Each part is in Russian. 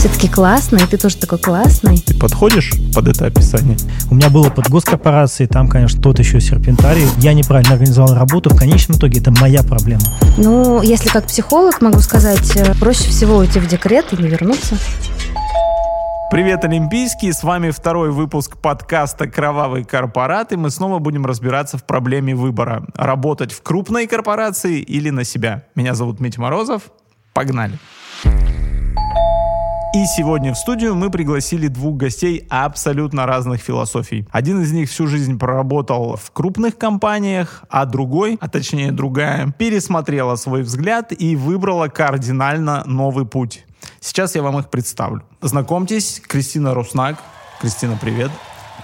Все-таки классный, ты тоже такой классный. Ты подходишь под это описание? У меня было под госкорпорацией, там, конечно, тот еще серпентарий. Я неправильно организовал работу, в конечном итоге это моя проблема. Ну, если как психолог могу сказать, э, проще всего уйти в декрет и не вернуться. Привет, Олимпийский! С вами второй выпуск подкаста «Кровавые корпораты». Мы снова будем разбираться в проблеме выбора. Работать в крупной корпорации или на себя. Меня зовут Митя Морозов. Погнали! И сегодня в студию мы пригласили двух гостей абсолютно разных философий. Один из них всю жизнь проработал в крупных компаниях, а другой, а точнее другая, пересмотрела свой взгляд и выбрала кардинально новый путь. Сейчас я вам их представлю. Знакомьтесь, Кристина Руснак. Кристина, привет.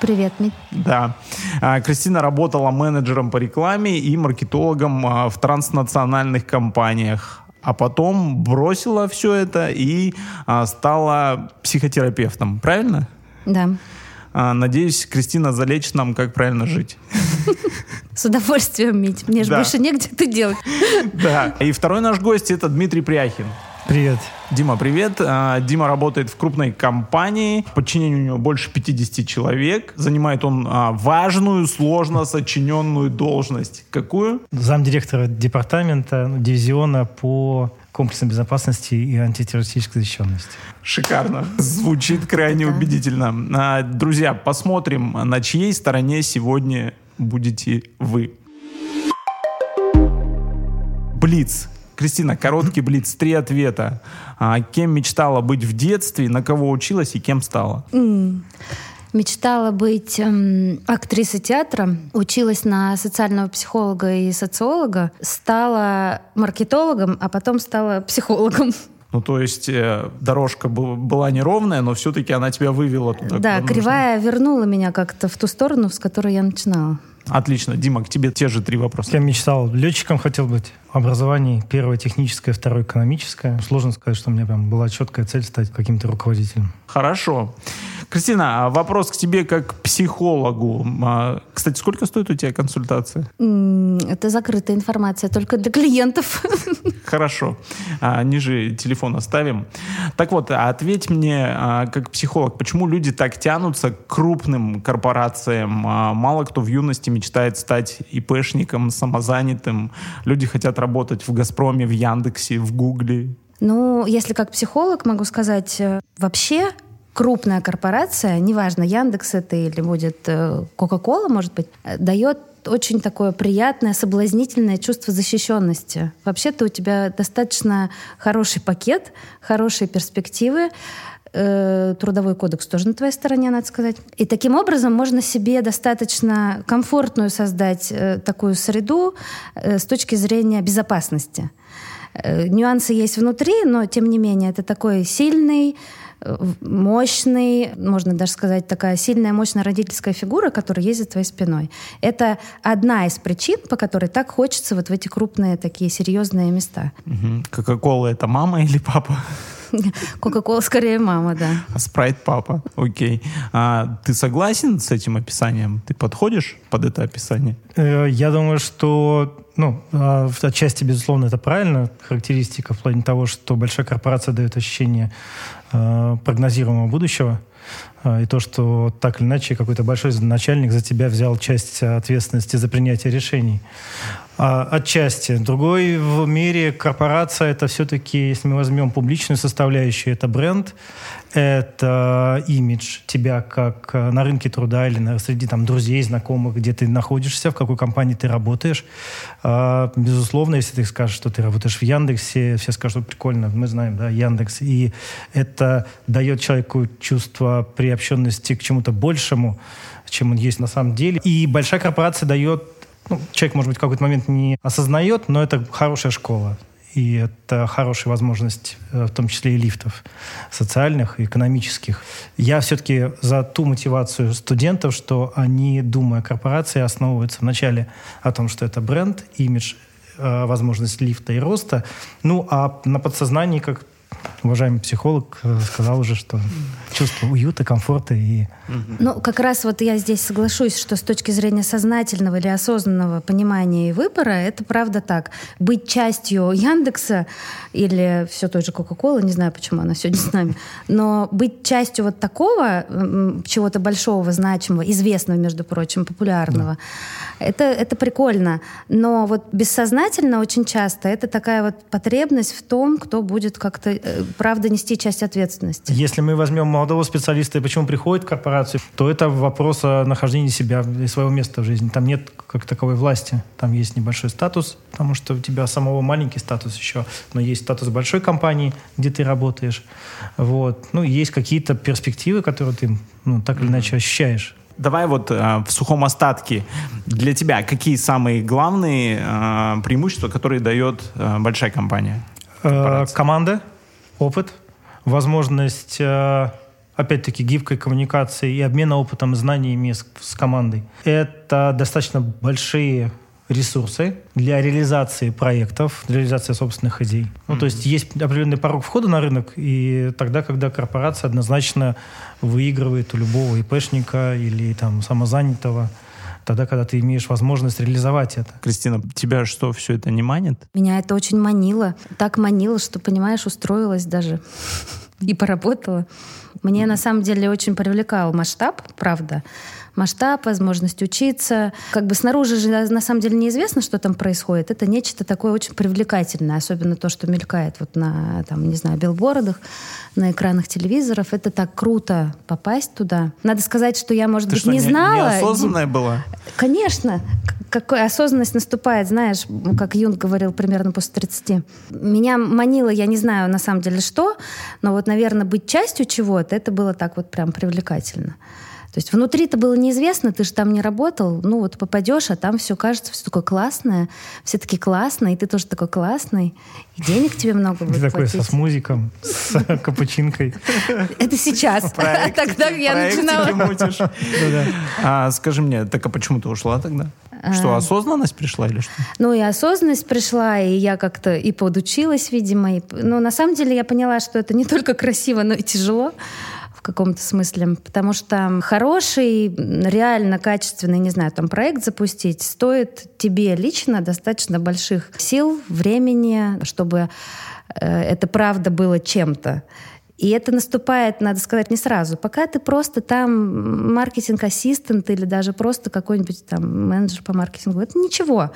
Привет, Мит. Да. А, Кристина работала менеджером по рекламе и маркетологом а, в транснациональных компаниях а потом бросила все это и а, стала психотерапевтом. Правильно? Да. А, надеюсь, Кристина залечит нам, как правильно жить. С удовольствием, Мить. Мне же Да. больше негде это делать. Да. И второй наш гость это Дмитрий Пряхин. Привет. Дима, привет. А, Дима работает в крупной компании. В подчинении у него больше 50 человек. Занимает он а, важную, сложно сочиненную должность. Какую? Замдиректора департамента ну, дивизиона по комплексной безопасности и антитеррористической защищенности. Шикарно. Звучит крайне убедительно. А, Друзья, посмотрим, на чьей стороне сегодня будете вы. Блиц. Кристина, короткий блиц, три ответа. А, Кем мечтала быть в детстве, на кого училась и кем стала? Мечтала быть эм, актрисой театра, училась на социального психолога и социолога, стала маркетологом, а потом стала психологом. Ну, то есть э, дорожка была неровная, но все-таки она тебя вывела туда. да, куда нужно. кривая вернула меня как-то в ту сторону, с которой я начинала. Отлично. Дима, к тебе те же три вопроса. Я мечтал, летчиком хотел быть. Образование первое техническое, второе экономическое. Сложно сказать, что у меня прям была четкая цель стать каким-то руководителем. Хорошо. Кристина, а вопрос к тебе как психологу. А, Кстати, сколько стоит у тебя консультация? Это закрытая информация только для клиентов. Хорошо. А, Ниже телефон оставим. Так вот, ответь мне, как психолог, почему люди так тянутся к крупным корпорациям? Мало кто в юности мечтает стать ИПшником, самозанятым. Люди хотят работать в «Газпроме», в Яндексе, в Гугле. Ну, если как психолог могу сказать, э, вообще крупная корпорация, неважно, Яндекс это или будет э, Кока-Кола, может быть, дает очень такое приятное, соблазнительное чувство защищенности. Вообще-то у тебя достаточно хороший пакет, хорошие перспективы, э, трудовой кодекс тоже на твоей стороне, надо сказать. И таким образом можно себе достаточно комфортную создать э, такую среду с точки зрения безопасности. Нюансы есть внутри, но тем не менее это такой сильный, мощный, можно даже сказать, такая сильная, мощная родительская фигура, которая за твоей спиной. Это одна из причин, по которой так хочется вот в эти крупные такие серьезные места. Кока-кола это мама или папа? Кока-кола скорее мама, да. А спрайт папа. Окей. А ты согласен с этим описанием? Ты подходишь под это описание? Э, Я думаю, что ну, а, в- отчасти, безусловно, это правильно. Характеристика в плане того, что большая корпорация дает ощущение прогнозируемого будущего. А, И то, что так или иначе какой-то большой начальник за тебя взял часть ответственности за принятие решений. А, Отчасти. Другой в мире корпорация это все-таки, если мы возьмем публичную составляющую, это бренд, это имидж тебя как э, на рынке труда или на- среди там, друзей, знакомых, где ты находишься, в какой компании ты работаешь. А, Безусловно, если ты скажешь, что ты работаешь в Яндексе, все скажут, «О, прикольно, мы знаем, да, Яндекс. И это дает человеку чувство приобщенности к чему-то большему, чем он есть на самом деле. И большая корпорация дает ну, человек, может быть, в какой-то момент не осознает, но это хорошая школа. И это хорошая возможность, э, в том числе и лифтов социальных и экономических. Я все-таки за ту мотивацию студентов, что они, думая о корпорации, основываются вначале о том, что это бренд, имидж, э, возможность лифта и роста. Ну, а на подсознании, как уважаемый психолог э, сказал уже, что чувство уюта, комфорта и... Ну, как раз вот я здесь соглашусь, что с точки зрения сознательного или осознанного понимания и выбора, это правда так. Быть частью Яндекса или все той же Кока-Колы, не знаю, почему она сегодня с нами, но быть частью вот такого чего-то большого, значимого, известного, между прочим, популярного, да. это, это прикольно. Но вот бессознательно очень часто это такая вот потребность в том, кто будет как-то э, правда нести часть ответственности. Если мы возьмем молодого специалиста и почему приходит в корпорацию, то это вопрос о нахождении себя и своего места в жизни. Там нет как таковой власти. Там есть небольшой статус, потому что у тебя самого маленький статус еще, но есть статус большой компании, где ты работаешь. Вот. Ну, есть какие-то перспективы, которые ты ну, так или иначе ощущаешь. Давай вот э, в сухом остатке для тебя какие самые главные э, преимущества, которые дает э, большая компания? Э, команда, опыт, возможность, э, опять-таки, гибкой коммуникации и обмена опытом и знаниями с, с командой. Это достаточно большие ресурсы для реализации проектов, для реализации собственных идей. Mm-hmm. Ну, то есть есть определенный порог входа на рынок, и тогда, когда корпорация однозначно выигрывает у любого ИПшника или там самозанятого, тогда, когда ты имеешь возможность реализовать это. Кристина, тебя что, все это не манит? Меня это очень манило. Так манило, что, понимаешь, устроилась даже и поработала. Мне на самом деле очень привлекал масштаб, правда масштаб, возможность учиться. Как бы снаружи же на самом деле неизвестно, что там происходит. Это нечто такое очень привлекательное, особенно то, что мелькает вот на, там, не знаю, билбордах, на экранах телевизоров. Это так круто попасть туда. Надо сказать, что я, может Ты быть, что, не, не знала. Неосознанная была? Конечно. Какая осознанность наступает, знаешь, как Юнг говорил примерно после 30. Меня манило, я не знаю на самом деле что, но вот, наверное, быть частью чего-то, это было так вот прям привлекательно. То есть внутри-то было неизвестно, ты же там не работал, ну вот попадешь, а там все кажется, все такое классное, все таки классные, и ты тоже такой классный, и денег тебе много будет Ты такой со смузиком, с капучинкой. Это сейчас. Тогда я начинала... А скажи мне, так а почему ты ушла тогда? Что, а. осознанность пришла или что? Ну, и осознанность пришла, и я как-то и подучилась, видимо. И... Но на самом деле я поняла, что это не только красиво, но и тяжело каком-то смысле, потому что хороший, реально качественный, не знаю, там проект запустить стоит тебе лично достаточно больших сил, времени, чтобы э, это правда было чем-то. И это наступает, надо сказать, не сразу. Пока ты просто там маркетинг-ассистент или даже просто какой-нибудь там менеджер по маркетингу, это ничего.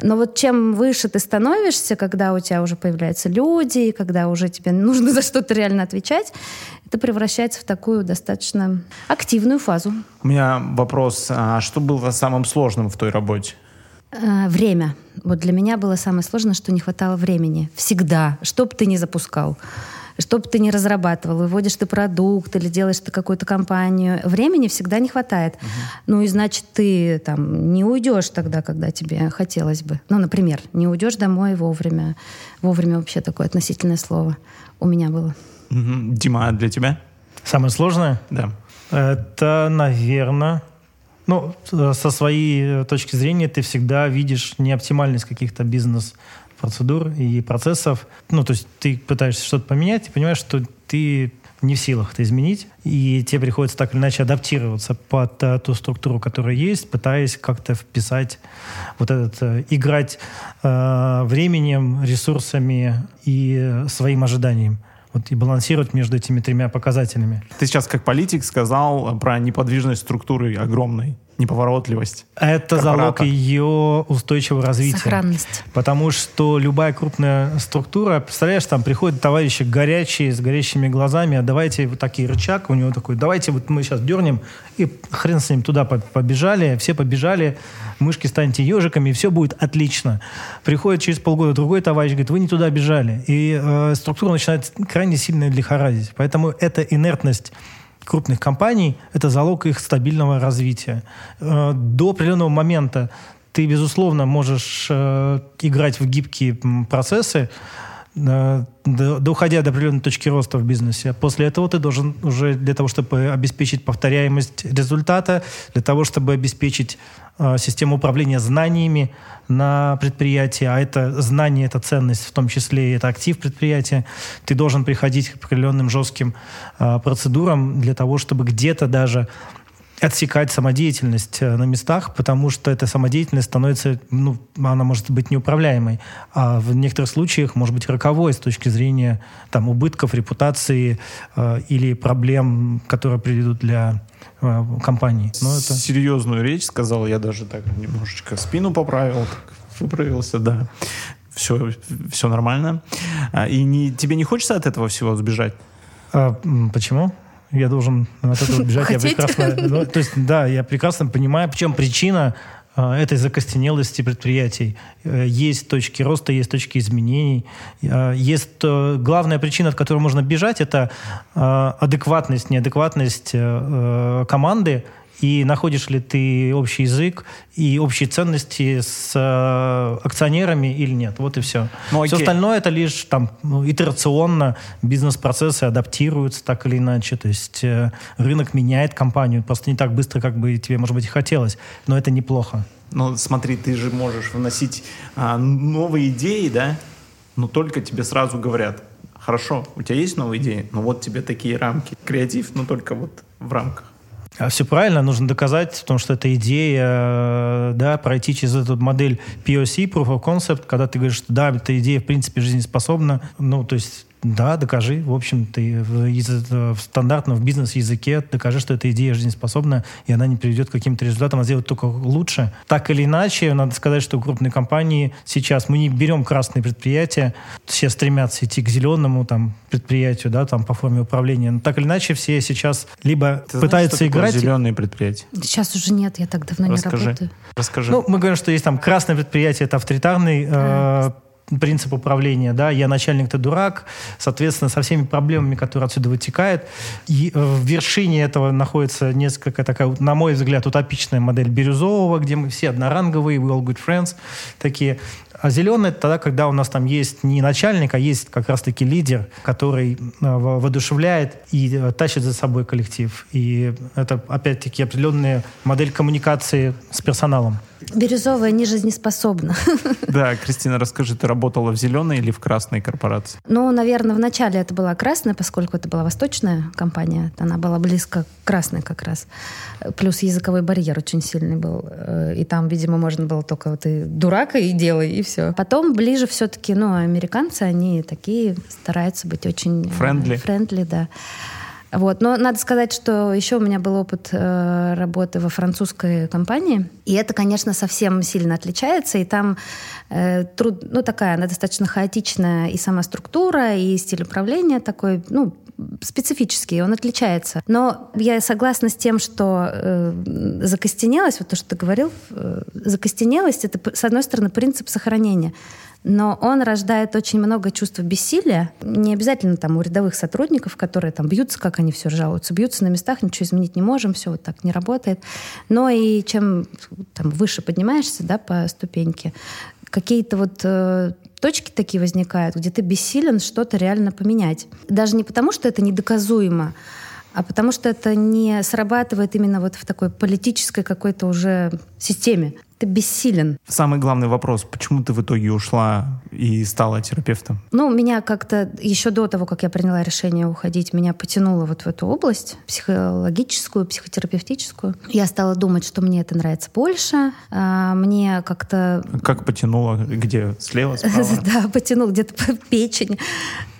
Но вот чем выше ты становишься, когда у тебя уже появляются люди, когда уже тебе нужно за что-то реально отвечать, это превращается в такую достаточно активную фазу. У меня вопрос. А что было самым сложным в той работе? А, время. Вот для меня было самое сложное, что не хватало времени. Всегда. Что бы ты ни запускал что бы ты ни разрабатывал, выводишь ты продукт или делаешь ты какую-то компанию, времени всегда не хватает. Угу. Ну и значит, ты там не уйдешь тогда, когда тебе хотелось бы. Ну, например, не уйдешь домой вовремя. Вовремя вообще такое относительное слово у меня было. Угу. Дима, а для тебя? Самое сложное? Да. Это, наверное, ну, со своей точки зрения ты всегда видишь неоптимальность каких-то бизнес процедур и процессов. Ну, то есть ты пытаешься что-то поменять и понимаешь, что ты не в силах это изменить, и тебе приходится так или иначе адаптироваться под uh, ту структуру, которая есть, пытаясь как-то вписать вот этот, uh, играть uh, временем, ресурсами и своим ожиданием вот и балансировать между этими тремя показателями. Ты сейчас как политик сказал про неподвижность структуры огромной неповоротливость. Это корпората. залог ее устойчивого развития. Сохранность. Потому что любая крупная структура, представляешь, там приходят товарищи горячие, с горящими глазами, а давайте вот такие рычаг у него такой, давайте вот мы сейчас дернем, и хрен с ним туда побежали, все побежали, мышки станьте ежиками, и все будет отлично. Приходит через полгода другой товарищ, говорит, вы не туда бежали. И э, структура начинает крайне сильно лихорадить. Поэтому эта инертность крупных компаний – это залог их стабильного развития. Э, до определенного момента ты, безусловно, можешь э, играть в гибкие процессы, э, доходя до определенной точки роста в бизнесе. После этого ты должен уже для того, чтобы обеспечить повторяемость результата, для того, чтобы обеспечить э, систему управления знаниями на предприятии, а это знание, это ценность, в том числе и это актив предприятия, ты должен приходить к определенным жестким э, процедурам для того, чтобы где-то даже отсекать самодеятельность э, на местах, потому что эта самодеятельность становится, ну, она может быть неуправляемой, а в некоторых случаях может быть роковой с точки зрения там убытков, репутации э, или проблем, которые приведут для э, компании. Но это... Серьезную речь сказал, я даже так немножечко спину поправил, так выправился, да. Все, все нормально. А, и не, тебе не хочется от этого всего сбежать? А, почему? Я должен от этого бежать. Я прекрасно, ну, то есть, да, я прекрасно понимаю, в чем причина э, этой закостенелости предприятий. Э, есть точки роста, есть точки изменений. Э, есть э, главная причина, от которой можно бежать, это э, адекватность, неадекватность э, команды, и находишь ли ты общий язык и общие ценности с э, акционерами или нет. Вот и все. Ну, все остальное это лишь там ну, итерационно бизнес-процессы адаптируются так или иначе. То есть э, рынок меняет компанию просто не так быстро, как бы тебе, может быть, и хотелось. Но это неплохо. Ну, смотри, ты же можешь вносить а, новые идеи, да? Но только тебе сразу говорят, хорошо, у тебя есть новые идеи, но вот тебе такие рамки. Креатив, но только вот в рамках. А все правильно, нужно доказать, потому что это идея, да, пройти через эту модель POC, Proof of Concept, когда ты говоришь, что да, эта идея в принципе жизнеспособна, ну, то есть да, докажи. В общем, ты в, в стандартном в бизнес-языке докажи, что эта идея жизнеспособна, и она не приведет к каким-то результатам, а сделает только лучше. Так или иначе, надо сказать, что крупные компании сейчас, мы не берем красные предприятия, все стремятся идти к зеленому там, предприятию, да, там, по форме управления. Но так или иначе, все сейчас либо Ты пытаются знаешь, играть... зеленые предприятия? Сейчас уже нет, я так давно Расскажи. не работаю. Расскажи. Ну, мы говорим, что есть там красное предприятие, это авторитарный э, принцип управления, да, я начальник, ты дурак, соответственно, со всеми проблемами, которые отсюда вытекают. И в вершине этого находится несколько такая, на мой взгляд, утопичная модель Бирюзового, где мы все одноранговые, we all good friends, такие. А зеленый это тогда, когда у нас там есть не начальник, а есть как раз-таки лидер, который э, воодушевляет и э, тащит за собой коллектив. И это, опять-таки, определенная модель коммуникации с персоналом. Бирюзовая не жизнеспособна. Да, Кристина, расскажи, ты работала в зеленой или в красной корпорации? Ну, наверное, вначале это была красная, поскольку это была восточная компания. Она была близко к красной как раз. Плюс языковой барьер очень сильный был. Э, и там, видимо, можно было только вот и дурака и делай, и все. Потом ближе все-таки, ну, американцы, они такие стараются быть очень... Френдли. Френдли, да. Вот. Но надо сказать, что еще у меня был опыт э, работы во французской компании, и это, конечно, совсем сильно отличается, и там э, труд, ну, такая, она достаточно хаотичная и сама структура, и стиль управления такой, ну, специфический, он отличается. Но я согласна с тем, что э, закостенелость, вот то, что ты говорил, э, закостенелость — это, с одной стороны, принцип сохранения но он рождает очень много чувств бессилия. Не обязательно там у рядовых сотрудников, которые там бьются, как они все жалуются, бьются на местах, ничего изменить не можем, все вот так не работает. Но и чем там выше поднимаешься, да, по ступеньке, какие-то вот э, точки такие возникают, где ты бессилен что-то реально поменять. Даже не потому, что это недоказуемо, а потому что это не срабатывает именно вот в такой политической какой-то уже системе ты бессилен. Самый главный вопрос, почему ты в итоге ушла и стала терапевтом? Ну, меня как-то еще до того, как я приняла решение уходить, меня потянуло вот в эту область, психологическую, психотерапевтическую. Я стала думать, что мне это нравится больше. А мне как-то... Как потянуло? Где? Слева, справа? Да, потянуло где-то по печень.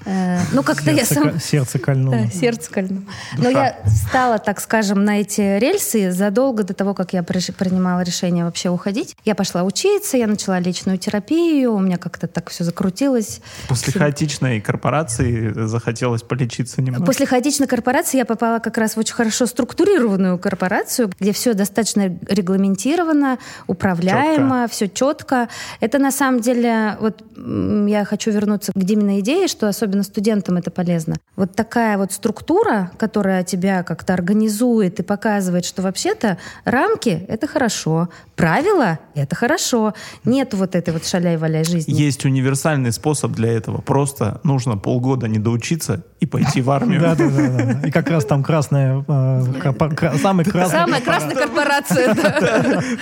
Э, ну, как-то я сам... Сердце кольнуло. Да, сердце кольнуло. Но я стала, так скажем, на эти рельсы задолго до того, как я принимала решение вообще уходить. Я пошла учиться, я начала личную терапию, у меня как-то так все закрутилось. После хаотичной корпорации захотелось полечиться немного? После хаотичной корпорации я попала как раз в очень хорошо структурированную корпорацию, где все достаточно регламентировано, управляемо, четко. все четко. Это на самом деле, вот я хочу вернуться к Диминой идее, что особенно студентам это полезно. Вот такая вот структура, которая тебя как-то организует и показывает, что вообще-то рамки — это хорошо, хорошо. Правила — это хорошо. Нет вот этой вот шаляй-валяй жизни. Есть универсальный способ для этого. Просто нужно полгода не доучиться и пойти в армию. Да, да, да. И как раз там красная, э, корпор- кра- самый красный. Самая красная корпорация.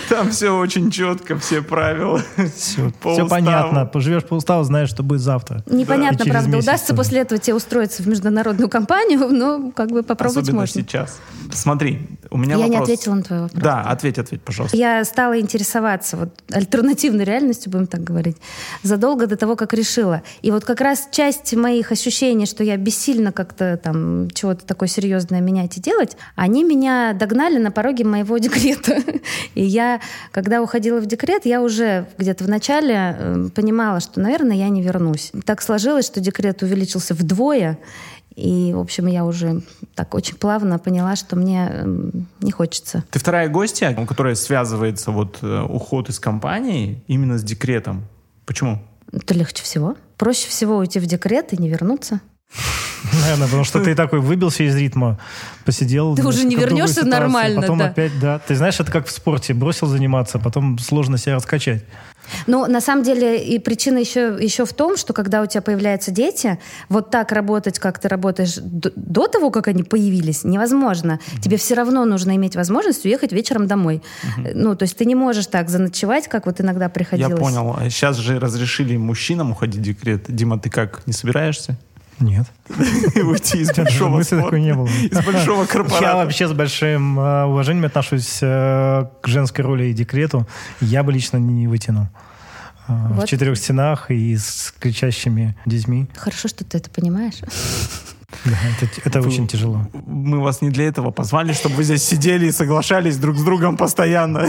Там все очень четко, все правила. Все, понятно. Поживешь по уставу, знаешь, что будет завтра. Непонятно, правда, удастся после этого тебе устроиться в международную компанию, но как бы попробовать можно. сейчас. Смотри, у меня Я не вопрос. ответила на твой вопрос. Да, ответь, ответь, пожалуйста. Я стала интересоваться вот альтернативной реальностью, будем так говорить, задолго до того, как решила. И вот как раз часть моих ощущений, что я бессильно как-то там чего-то такое серьезное менять и делать, они меня догнали на пороге моего декрета. И я, когда уходила в декрет, я уже где-то в начале э, понимала, что, наверное, я не вернусь. Так сложилось, что декрет увеличился вдвое, и, в общем, я уже так очень плавно поняла, что мне эм, не хочется. Ты вторая гостья, у которой связывается вот э, уход из компании именно с декретом. Почему? Это легче всего. Проще всего уйти в декрет и не вернуться. Наверное, потому что ты такой выбился из ритма, посидел. Ты уже не вернешься ситуации, нормально, Потом да. опять, да. Ты знаешь, это как в спорте. Бросил заниматься, потом сложно себя раскачать. Но на самом деле и причина еще, еще в том, что когда у тебя появляются дети, вот так работать, как ты работаешь до, до того, как они появились, невозможно. Тебе все равно нужно иметь возможность уехать вечером домой. Ну, то есть ты не можешь так заночевать, как вот иногда приходилось. Я понял. Сейчас же разрешили мужчинам уходить в декрет. Дима, ты как, не собираешься? Нет. Уйти из большого Мысли такой не было. Из большого Я корпората. вообще с большим э, уважением отношусь э, к женской роли и декрету. Я бы лично не вытянул. Э, В четырех стенах и с кричащими детьми. Хорошо, что ты это понимаешь. Да, это, это Вы- очень тяжело. Мы вас не для этого позвали, чтобы вы здесь сидели и соглашались друг с другом постоянно.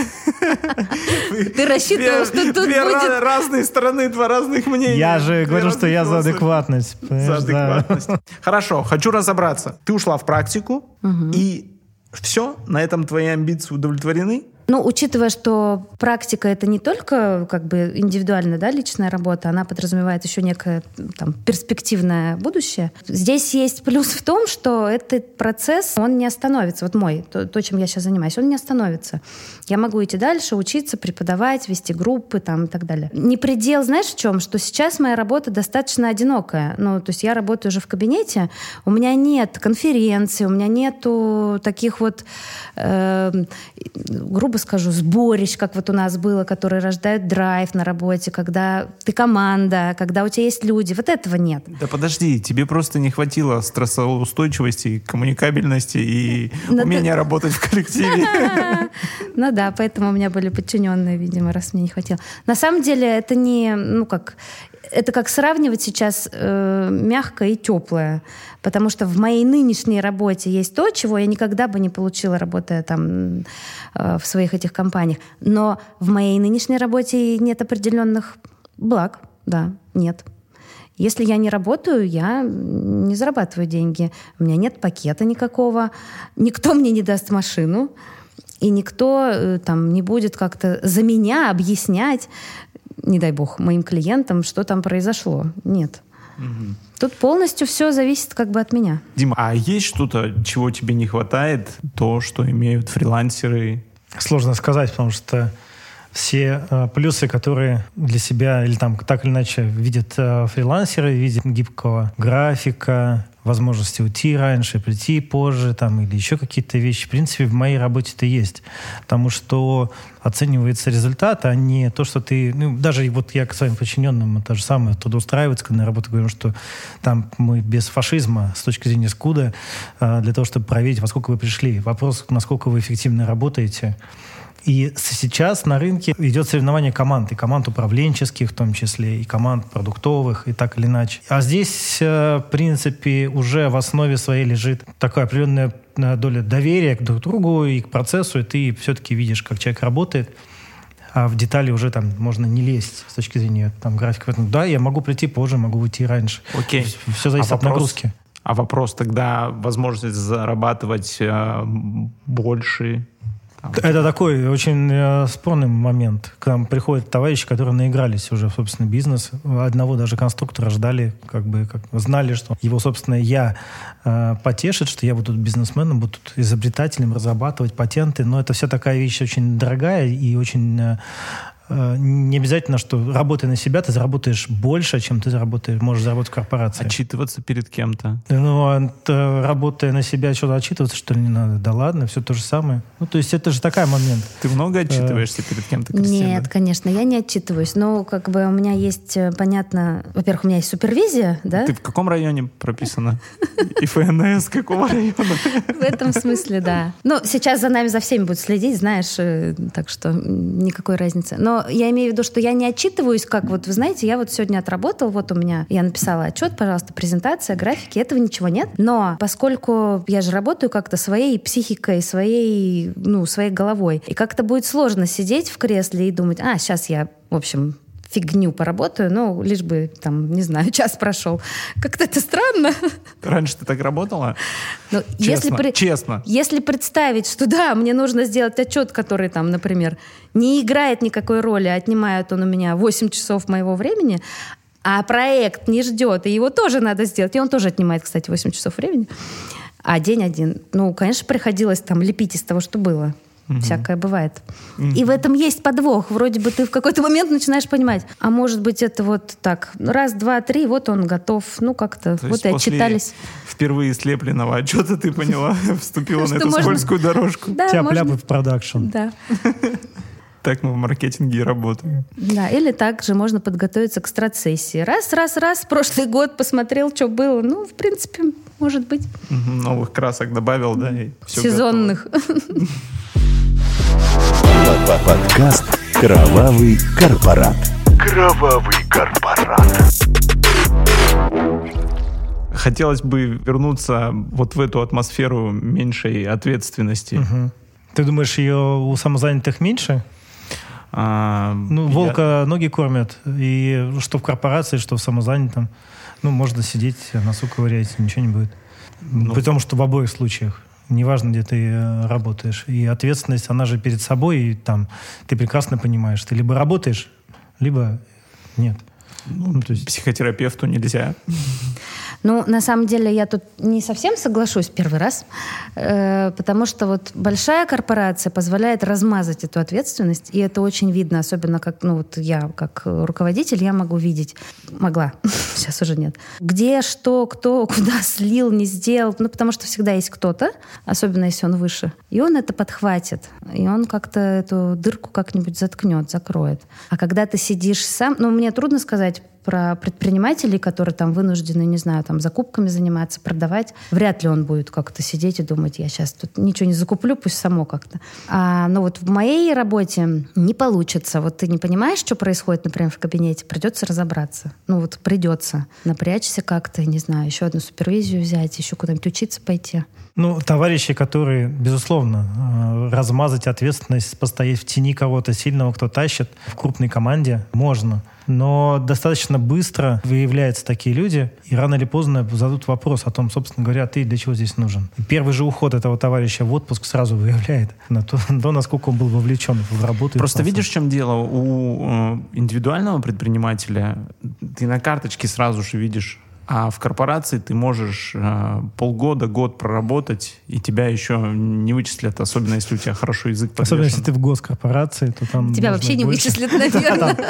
Ты рассчитывал, что тут Две будет... разные стороны, два разных мнения. Я же Две говорю, что я за адекватность. За адекватность. Хорошо, хочу разобраться. Ты ушла в практику, и все, на этом твои амбиции удовлетворены? Ну, учитывая, что практика это не только как бы индивидуальная, да, личная работа, она подразумевает еще некое там перспективное будущее. Здесь есть плюс в том, что этот процесс, он не остановится. Вот мой, то, то, чем я сейчас занимаюсь, он не остановится. Я могу идти дальше, учиться, преподавать, вести группы там и так далее. Не предел, знаешь, в чем? Что сейчас моя работа достаточно одинокая. Ну, то есть я работаю уже в кабинете, у меня нет конференций, у меня нету таких вот, э, грубо скажу, сборищ, как вот у нас было, которые рождают драйв на работе, когда ты команда, когда у тебя есть люди. Вот этого нет. Да подожди, тебе просто не хватило стрессоустойчивости, коммуникабельности и Ну, умения работать в коллективе. Ну да, поэтому у меня были подчиненные, видимо, раз мне не хватило. На самом деле это не, ну как, это как сравнивать сейчас э, мягкое и теплое. Потому что в моей нынешней работе есть то, чего я никогда бы не получила, работая там э, в своих этих компаниях. Но в моей нынешней работе нет определенных благ. Да, нет. Если я не работаю, я не зарабатываю деньги. У меня нет пакета никакого. Никто мне не даст машину. И никто э, там не будет как-то за меня объяснять, не дай бог, моим клиентам, что там произошло. Нет. Тут полностью все зависит как бы от меня. Дима, а есть что-то, чего тебе не хватает? То, что имеют фрилансеры? Сложно сказать, потому что все э, плюсы, которые для себя или там так или иначе видят э, фрилансеры, видят гибкого графика, возможности уйти раньше, прийти позже, там, или еще какие-то вещи, в принципе, в моей работе это есть. Потому что оценивается результат, а не то, что ты... Ну, даже вот я к своим подчиненным то же самое трудоустраивается, когда на работу говорю, что там мы без фашизма с точки зрения скуда э, для того, чтобы проверить, во сколько вы пришли. Вопрос, насколько вы эффективно работаете. И сейчас на рынке идет соревнование команд, и команд управленческих в том числе, и команд продуктовых, и так или иначе. А здесь, э, в принципе, уже в основе своей лежит такая определенная э, доля доверия к друг другу и к процессу, и ты все-таки видишь, как человек работает. А в детали уже там можно не лезть с точки зрения там, графика. Поэтому, Да, я могу прийти позже, могу уйти раньше. Окей. Все зависит А от вопрос? нагрузки. А вопрос тогда возможность зарабатывать э, больше Это такой очень э, спорный момент. К нам приходят товарищи, которые наигрались уже в собственный бизнес. Одного даже конструктора ждали, как бы как, знали, что его, собственно, я э, потешит, что я буду бизнесменом, буду изобретателем, разрабатывать патенты. Но это вся такая вещь очень дорогая и очень э, Э, не обязательно, что работая на себя, ты заработаешь больше, чем ты заработаешь, можешь заработать в корпорации. Отчитываться перед кем-то. Ну, а работая на себя, что-то отчитываться, что ли, не надо? Да ладно, все то же самое. Ну, то есть это же такой момент. Ты много отчитываешься перед кем-то, Кристина? Нет, конечно, я не отчитываюсь. Но как бы у меня есть, э, понятно, во-первых, у меня есть супервизия, да? Ты в каком районе прописана? И ФНС какого района? В этом смысле, да. Ну, сейчас за нами, за всеми будут следить, знаешь, э, так что никакой разницы. Но я имею в виду, что я не отчитываюсь, как вот, вы знаете, я вот сегодня отработал, вот у меня, я написала отчет, пожалуйста, презентация, графики, этого ничего нет. Но поскольку я же работаю как-то своей психикой, своей, ну, своей головой, и как-то будет сложно сидеть в кресле и думать, а, сейчас я, в общем, фигню поработаю, ну, лишь бы, там, не знаю, час прошел. Как-то это странно. Раньше ты так работала? Ну, честно, если при... честно. Если представить, что да, мне нужно сделать отчет, который там, например, не играет никакой роли, отнимает он у меня 8 часов моего времени, а проект не ждет, и его тоже надо сделать. И он тоже отнимает, кстати, 8 часов времени. А день один. Ну, конечно, приходилось там лепить из того, что было. Угу. Всякое бывает. Угу. И в этом есть подвох. Вроде бы ты в какой-то момент начинаешь понимать, а может быть это вот так, раз, два, три, вот он готов. Ну как-то, вот и отчитались. впервые слепленного отчета ты поняла, вступила на эту скользкую дорожку. Тяп-ляпы в продакшн. Да. Так мы в маркетинге и работаем. Да, или также можно подготовиться к страцессии. Раз, раз, раз, прошлый год посмотрел, что было. Ну, в принципе, может быть. Новых красок добавил, да? И все Сезонных. Подкаст «Кровавый корпорат». «Кровавый корпорат». Хотелось бы вернуться вот в эту атмосферу меньшей ответственности. Угу. Ты думаешь, ее у самозанятых меньше? А, ну, волка я... ноги кормят. И что в корпорации, что в самозанятом. Ну, можно сидеть, носу ковырять, ничего не будет. Ну, При том, что в обоих случаях неважно, где ты э, работаешь. И ответственность, она же перед собой, и там ты прекрасно понимаешь, ты либо работаешь, либо нет. Ну, ну, то есть... Психотерапевту нельзя. Ну, на самом деле, я тут не совсем соглашусь первый раз, э, потому что вот большая корпорация позволяет размазать эту ответственность, и это очень видно, особенно как, ну, вот я как руководитель, я могу видеть, могла, сейчас уже нет, где, что, кто, куда слил, не сделал, ну, потому что всегда есть кто-то, особенно если он выше, и он это подхватит, и он как-то эту дырку как-нибудь заткнет, закроет. А когда ты сидишь сам, ну, мне трудно сказать, про предпринимателей, которые там вынуждены, не знаю, там закупками заниматься, продавать, вряд ли он будет как-то сидеть и думать, я сейчас тут ничего не закуплю, пусть само как-то. А, но вот в моей работе не получится. Вот ты не понимаешь, что происходит, например, в кабинете, придется разобраться. Ну вот придется напрячься как-то, не знаю, еще одну супервизию взять, еще куда-нибудь учиться пойти. Ну, товарищи, которые, безусловно, э, размазать ответственность, постоять в тени кого-то сильного, кто тащит в крупной команде, можно но достаточно быстро выявляются такие люди, и рано или поздно зададут вопрос о том, собственно говоря, ты для чего здесь нужен. И первый же уход этого товарища в отпуск сразу выявляет на то, то насколько он был вовлечен в работу. Просто видишь, в чем дело? У э, индивидуального предпринимателя ты на карточке сразу же видишь а в корпорации ты можешь э, полгода, год проработать, и тебя еще не вычислят, особенно если у тебя хорошо язык подвешен. Особенно если ты в госкорпорации, то там Тебя вообще не вычислят, наверное.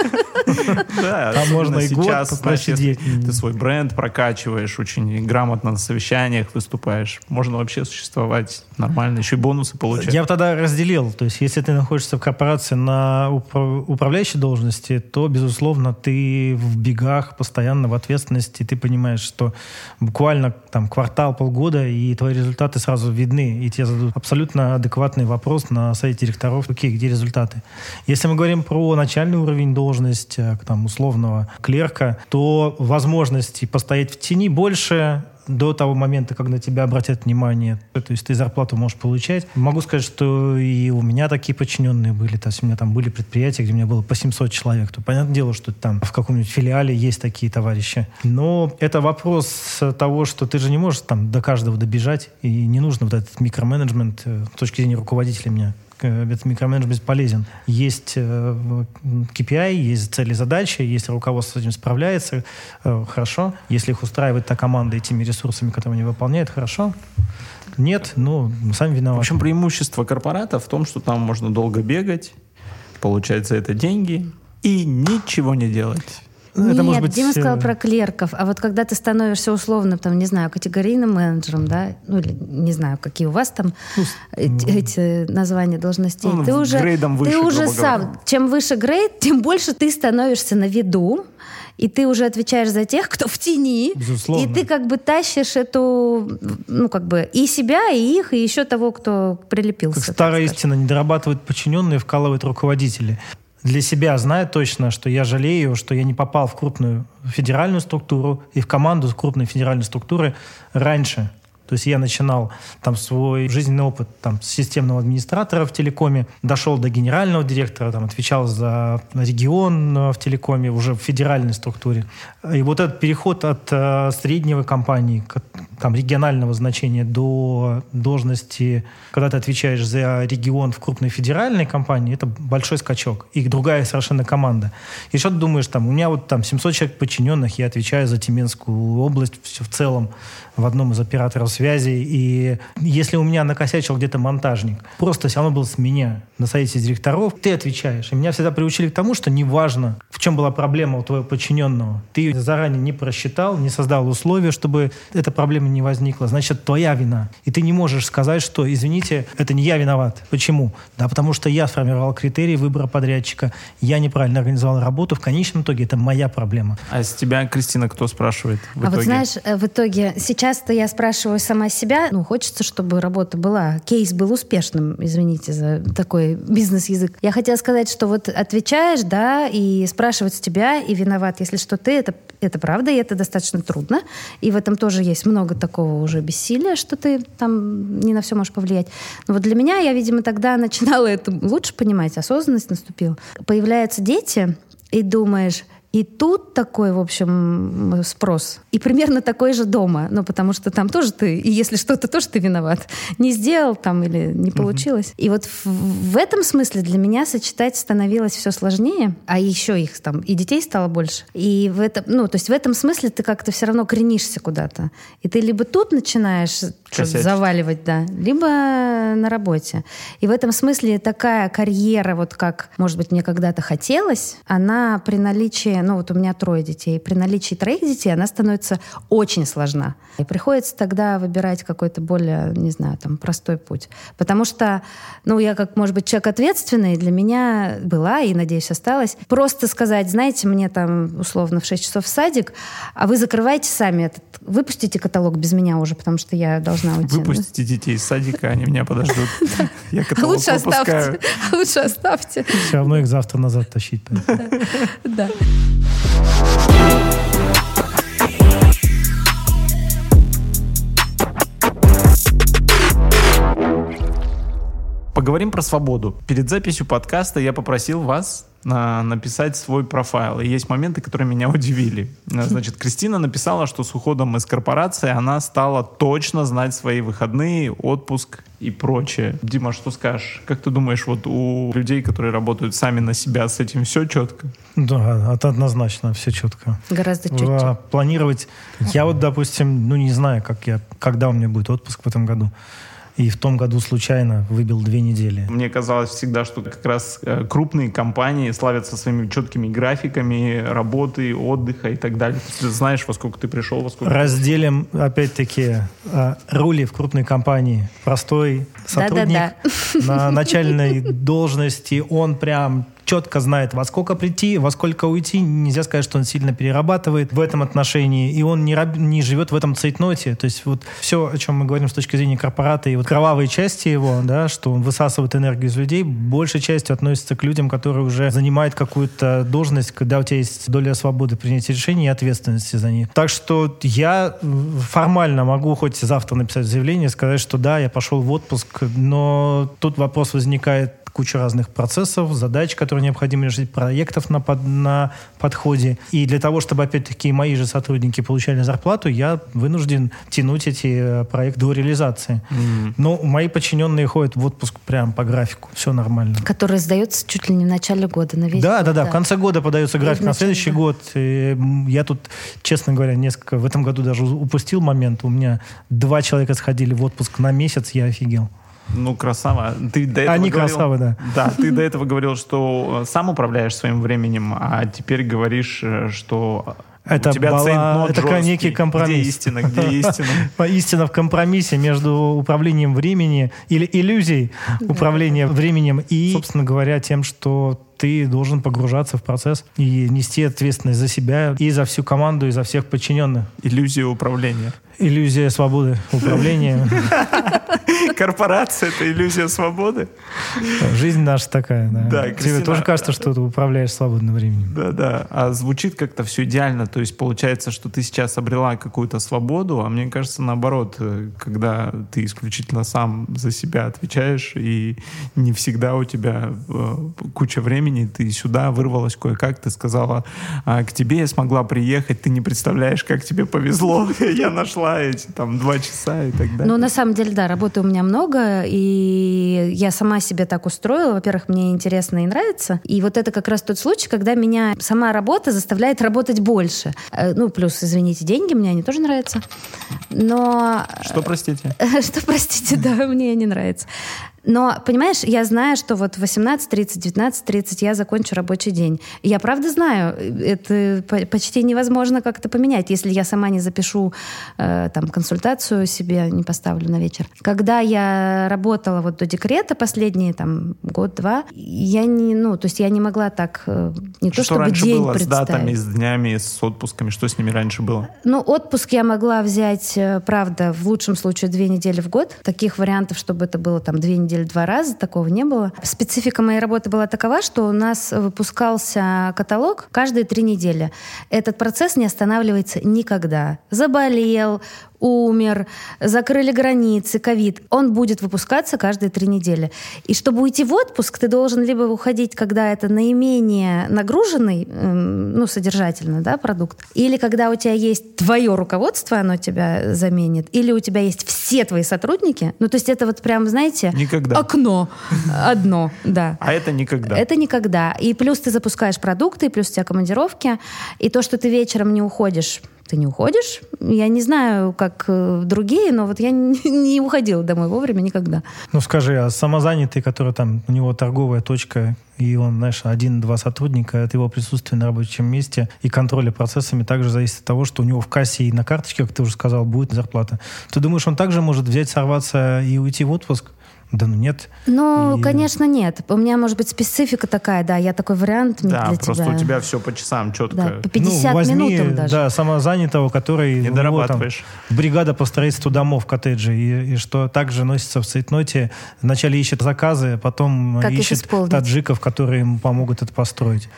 Да, там можно и сейчас, значит, ты свой бренд прокачиваешь, очень грамотно на совещаниях выступаешь, можно вообще существовать нормально, еще и бонусы получать. Я бы тогда разделил, то есть если ты находишься в корпорации на управляющей должности, то, безусловно, ты в бегах, постоянно в ответственности, ты понимаешь, понимаешь, что буквально там квартал, полгода, и твои результаты сразу видны, и тебе зададут абсолютно адекватный вопрос на сайте директоров, окей, где результаты. Если мы говорим про начальный уровень должности, э, там, условного клерка, то возможности постоять в тени больше, до того момента, когда тебя обратят внимание, то есть ты зарплату можешь получать. Могу сказать, что и у меня такие подчиненные были, то есть у меня там были предприятия, где у меня было по 700 человек, то понятное дело, что там в каком-нибудь филиале есть такие товарищи. Но это вопрос того, что ты же не можешь там до каждого добежать, и не нужно вот этот микроменеджмент э, с точки зрения руководителя э, этот микроменеджмент бесполезен. Есть э, KPI, есть цели задачи, если руководство с этим справляется, э, хорошо. Если их устраивает та команда этими ресурсами, которые они выполняют, хорошо. Нет, ну, сами виноваты. В общем, преимущество корпората в том, что там можно долго бегать, получать за это деньги и ничего не делать. Ну, Нет, это может быть... Дима сказал э, про клерков. А вот когда ты становишься условно, там, не знаю, категорийным менеджером, да, ну или не знаю, какие у вас там эти, эти названия должностей, Ну, ты уже, грейдом выше, ты уже сам, говоря. чем выше грейд, тем больше ты становишься на виду, и ты уже отвечаешь за тех, кто в тени. Безусловно. И ты как бы тащишь эту, ну как бы и себя, и их, и еще того, кто прилепился. Как старая истина, не дорабатывают подчиненные, вкалывают руководители. Для себя знаю точно, что я жалею, что я не попал в крупную федеральную структуру и в команду крупной федеральной структуры раньше. То есть я начинал там свой жизненный опыт там, с системного администратора в телекоме, дошел до генерального директора, там, отвечал за регион э, в телекоме, уже в федеральной структуре. И вот этот переход от э, среднего компании, к, там, регионального значения до должности, когда ты отвечаешь за регион в крупной федеральной компании, это большой скачок. И другая совершенно команда. И что ты думаешь, там, у меня вот там 700 человек подчиненных, я отвечаю за Тюменскую область все в целом в одном из операторов связи. И если у меня накосячил где-то монтажник, просто все равно был с меня на совете директоров, ты отвечаешь. И меня всегда приучили к тому, что неважно, в чем была проблема у твоего подчиненного, ты ее заранее не просчитал, не создал условия, чтобы эта проблема не возникла. Значит, твоя вина. И ты не можешь сказать, что, извините, это не я виноват. Почему? Да, потому что я сформировал критерии выбора подрядчика, я неправильно организовал работу, в конечном итоге это моя проблема. А с тебя, Кристина, кто спрашивает в а итоге? вот знаешь, э, в итоге сейчас-то я спрашиваю сама себя, ну, хочется, чтобы работа была, кейс был успешным, извините за такой бизнес-язык. Я хотела сказать, что вот отвечаешь, да, и спрашивать с тебя, и виноват, если что ты, это, это правда, и это достаточно трудно. И в этом тоже есть много такого уже бессилия, что ты там не на все можешь повлиять. Но вот для меня, я, видимо, тогда начинала это лучше понимать, осознанность наступила. Появляются дети, и думаешь, и тут такой, в общем, спрос. И примерно такой же дома. Ну, потому что там тоже ты, и если что-то, тоже ты виноват. Не сделал там или не получилось. И вот в, в этом смысле для меня сочетать становилось все сложнее. А еще их там, и детей стало больше. И в этом, ну, то есть в этом смысле ты как-то все равно кренишься куда-то. И ты либо тут начинаешь заваливать, да, либо на работе. И в этом смысле такая карьера, вот как, может быть, мне когда-то хотелось, она при наличии, ну вот у меня трое детей, при наличии троих детей она становится очень сложна. И приходится тогда выбирать какой-то более, не знаю, там, простой путь. Потому что, ну, я как, может быть, человек ответственный, для меня была и, надеюсь, осталась, просто сказать, знаете, мне там условно в 6 часов в садик, а вы закрывайте сами этот, выпустите каталог без меня уже, потому что я должна уйти. Выпустите детей из садика, они меня подождут. Я А каталог Лучше оставьте. А Лучше оставьте. Все равно их завтра назад тащить. Да. Поговорим про свободу. Перед записью подкаста я попросил вас а, написать свой профайл. И есть моменты, которые меня удивили. А, Значит, Кристина написала, что с уходом из корпорации она стала точно знать свои выходные, отпуск и прочее. Дима, что скажешь? Как ты думаешь, вот у людей, которые работают сами на себя, с этим все четко? Да, это однозначно, все четко. Гораздо А, четче. Планировать. Я вот, допустим, ну не знаю, как я, когда у меня будет отпуск в этом году. И в том году случайно выбил две недели. Мне казалось всегда, что как раз э, крупные компании славятся своими четкими графиками работы, отдыха и так далее. Ты знаешь, во сколько ты пришел, во сколько... Разделим, опять-таки, а, роли в крупной компании. Простой сотрудник на начальной должности, он прям четко знает, во сколько прийти, во сколько уйти. Нельзя сказать, что он сильно перерабатывает в этом отношении, и он не, раб- не живет в этом цейтноте. То есть вот все, о чем мы говорим с точки зрения корпората, и вот кровавые части его, да, что он высасывает энергию из людей, большей частью относится к людям, которые уже занимают какую-то должность, когда у тебя есть доля свободы принятия решений и ответственности за них. Так что я формально могу хоть завтра написать заявление, сказать, что да, я пошел в отпуск, но тут вопрос возникает, кучу разных процессов, задач, которые необходимо решить, проектов на, под, на подходе. И для того, чтобы, опять-таки, мои же сотрудники получали зарплату, я вынужден тянуть эти э, проекты до реализации. Mm-hmm. Но мои подчиненные ходят в отпуск прямо по графику. Все нормально. Который сдается чуть ли не в начале года, на весь Да, год, да, да. В конце года подается график на следующий год. И я тут, честно говоря, несколько в этом году даже упустил момент. У меня два человека сходили в отпуск на месяц, я офигел. Ну, красава. Ты до этого Они говорил, красавы, да. Да, ты до этого говорил, что сам управляешь своим временем, а теперь говоришь, э, что это, у тебя была, это жесткий. некий компромисс. Где истина, где истина? Истина в компромиссе между управлением времени или иллюзией управления временем и, собственно говоря, тем, что ты должен погружаться в процесс и нести ответственность за себя и за всю команду, и за всех подчиненных. Иллюзия управления. Иллюзия свободы управления. Корпорация — это иллюзия свободы. Жизнь наша такая, да. да Тебе тоже кажется, что ты управляешь свободным временем. Да, да. А звучит как-то все идеально. То есть получается, что ты сейчас обрела какую-то свободу, а мне кажется, наоборот, э, когда ты исключительно сам за себя отвечаешь, и не всегда у тебя э, куча времени, ты сюда вырвалась кое-как, ты сказала, а, к тебе я смогла приехать, ты не представляешь, как тебе повезло. Я нашла шла эти там два часа и так далее. Ну, на самом деле, да, работы у меня много, и я сама себе так устроила. Во-первых, мне интересно и нравится. И вот это как раз тот случай, когда меня сама работа заставляет работать больше. Э, ну, плюс, извините, деньги мне они тоже нравятся. Но... Что, простите? Что, простите, да, мне не нравится. Но, понимаешь, я знаю, что вот в 18.30, 19.30 я закончу рабочий день. Я правда знаю, это почти невозможно как-то поменять, если я сама не запишу э, там консультацию себе, не поставлю на вечер. Когда я работала вот до декрета последние там год-два, я не, ну, то есть я не могла так, э, не что то чтобы раньше день было представить. с датами, с днями, с отпусками? Что с ними раньше было? Ну, отпуск я могла взять, э, правда, в лучшем случае две недели в год. Таких вариантов, чтобы это было там две недели неделю два раза, такого не было. Специфика моей работы была такова, что у нас выпускался каталог каждые три недели. Этот процесс не останавливается никогда. Заболел, умер, закрыли границы, ковид. Он будет выпускаться каждые три недели. И чтобы уйти в отпуск, ты должен либо уходить, когда это наименее нагруженный, эм, ну, содержательно, да, продукт, или когда у тебя есть твое руководство, оно тебя заменит, или у тебя есть все твои сотрудники. Ну, то есть это вот прям, знаете, никогда. окно одно, да. А это никогда. Это никогда. И плюс ты запускаешь продукты, плюс у тебя командировки, и то, что ты вечером не уходишь ты не уходишь. Я не знаю, как э, другие, но вот я не уходила домой вовремя никогда. Ну скажи, а самозанятый, который там, у него торговая точка, и он, знаешь, один-два сотрудника, от его присутствия на рабочем месте и контроля процессами также зависит от того, что у него в кассе и на карточке, как ты уже сказал, будет зарплата. Ты думаешь, он также может взять, сорваться и уйти в отпуск? Да ну нет. Ну, и... конечно, нет. У меня, может быть, специфика такая, да, я такой вариант да, для просто тебя. у тебя все по часам четко. Да, по 50 ну, возьми, минутам даже. Да, самозанятого, который... Не дорабатываешь. Там, бригада по строительству домов, коттеджей, и, и что также носится в цейтноте. Вначале ищет заказы, потом как ищет таджиков, которые ему помогут это построить.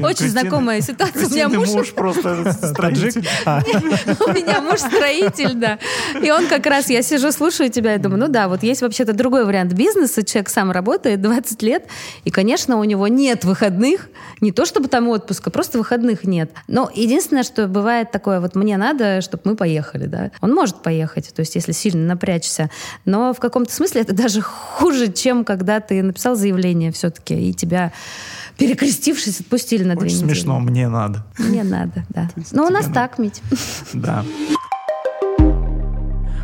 Очень знакомая ситуация. У меня муж просто строитель. А. У меня муж строитель, да. И он как раз, я сижу, слушаю тебя и думаю, ну да, вот есть вообще-то другой вариант бизнеса. Человек сам работает 20 лет, и, конечно, у него нет выходных. Не то чтобы там отпуска, просто выходных нет. Но единственное, что бывает такое, вот мне надо, чтобы мы поехали, да. Он может поехать, то есть если сильно напрячься. Но в каком-то смысле это даже хуже, чем когда ты написал заявление все-таки, и тебя перекрестившись, отпустили на Очень две недели. смешно, мне надо. Мне надо, да. Но у нас так, Мить. Да.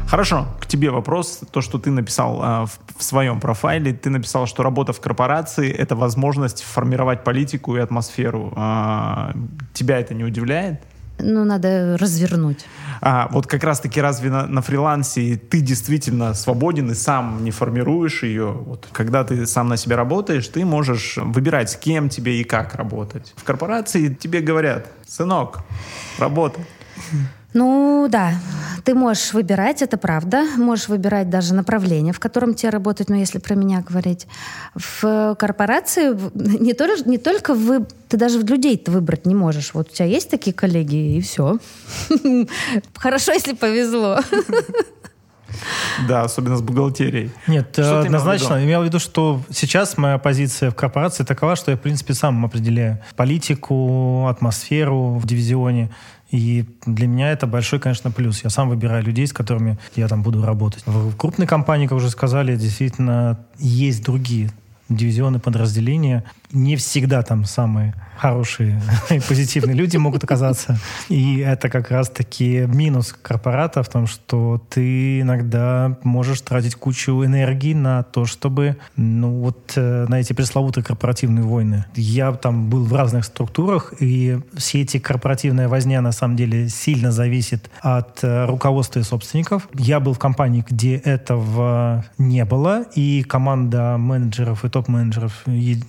Хорошо, к тебе вопрос. То, что ты написал э, в, в своем профайле, ты написал, что работа в корпорации — это возможность формировать политику и атмосферу. Э, тебя это не удивляет? Ну, надо развернуть. А вот как раз-таки разве на, на фрилансе ты действительно свободен и сам не формируешь ее? Вот, когда ты сам на себя работаешь, ты можешь выбирать, с кем тебе и как работать. В корпорации тебе говорят, сынок, работа. Ну да, ты можешь выбирать, это правда. Можешь выбирать даже направление, в котором тебе работать, ну если про меня говорить. В корпорации не только, не только вы, ты даже в людей ты выбрать не можешь. Вот у тебя есть такие коллеги, и все. Хорошо, если повезло. Да, особенно с бухгалтерией. Нет, Что ты имел в однозначно. Имел в виду, что сейчас моя позиция в корпорации такова, что я, в принципе, сам определяю политику, атмосферу в дивизионе. И для меня это большой, конечно, плюс. Я сам выбираю людей, с которыми я там буду работать. В крупной компании, как уже сказали, действительно есть другие дивизионы, подразделения. Не всегда там самые хорошие и позитивные люди могут оказаться. И это как раз-таки минус корпората в том, что ты иногда можешь тратить кучу энергии на то, чтобы, ну вот, э, на эти пресловутые корпоративные войны. Я там был в разных структурах, и все эти корпоративная возня на самом деле сильно зависит от э, руководства и собственников. Я был в компании, где этого не было, и команда менеджеров и топ-менеджеров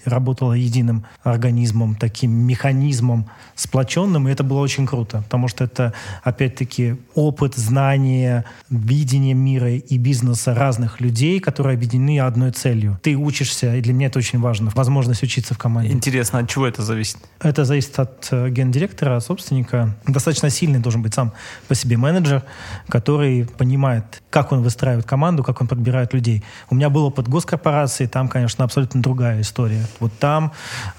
работала единым организмом, таким механизмом сплоченным, и это было очень круто, потому что это, опять-таки, опыт, знание, видение мира и бизнеса разных людей, которые объединены одной целью. Ты учишься, и для меня это очень важно, возможность учиться в команде. Интересно, от чего это зависит? Это зависит от э, гендиректора, от собственника. Достаточно сильный должен быть сам по себе менеджер, который понимает, как он выстраивает команду, как он подбирает людей. У меня был опыт госкорпорации, там, конечно, абсолютно другая история. Вот там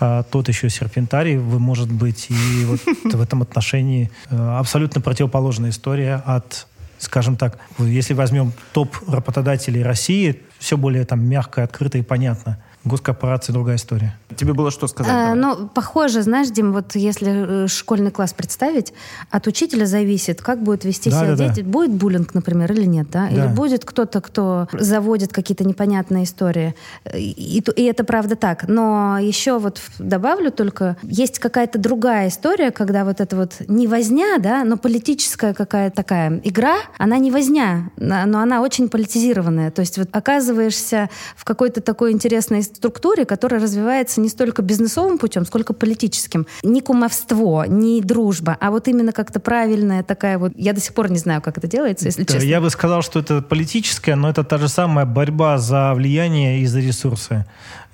э, тот еще серпентарий, вы, может быть, и вот в этом отношении э, абсолютно противоположная история от скажем так, если возьмем топ работодателей России, все более там мягко, открыто и понятно. Госкорпорации другая история. Тебе было что сказать? А, давай? ну, похоже, знаешь, Дим, вот если э, школьный класс представить, от учителя зависит, как будет вести Да, себя да, да. дети. Будет буллинг, например, или нет, да? Или Да. будет кто-то, кто заводит какие-то непонятные истории. И, и то- и это правда так. Но еще вот добавлю только, есть какая-то другая история, когда вот это вот не возня, да, но политическая какая-то такая игра, она не возня, но она очень политизированная. То есть вот оказываешься в какой-то такой интересной структуре, которая развивается не столько бизнесовым путем, сколько политическим. Не кумовство, не дружба, а вот именно как-то правильная такая вот... Я до сих пор не знаю, как это делается, если Да, честно. Я бы сказал, что это политическая, но это та же самая борьба за влияние и за ресурсы.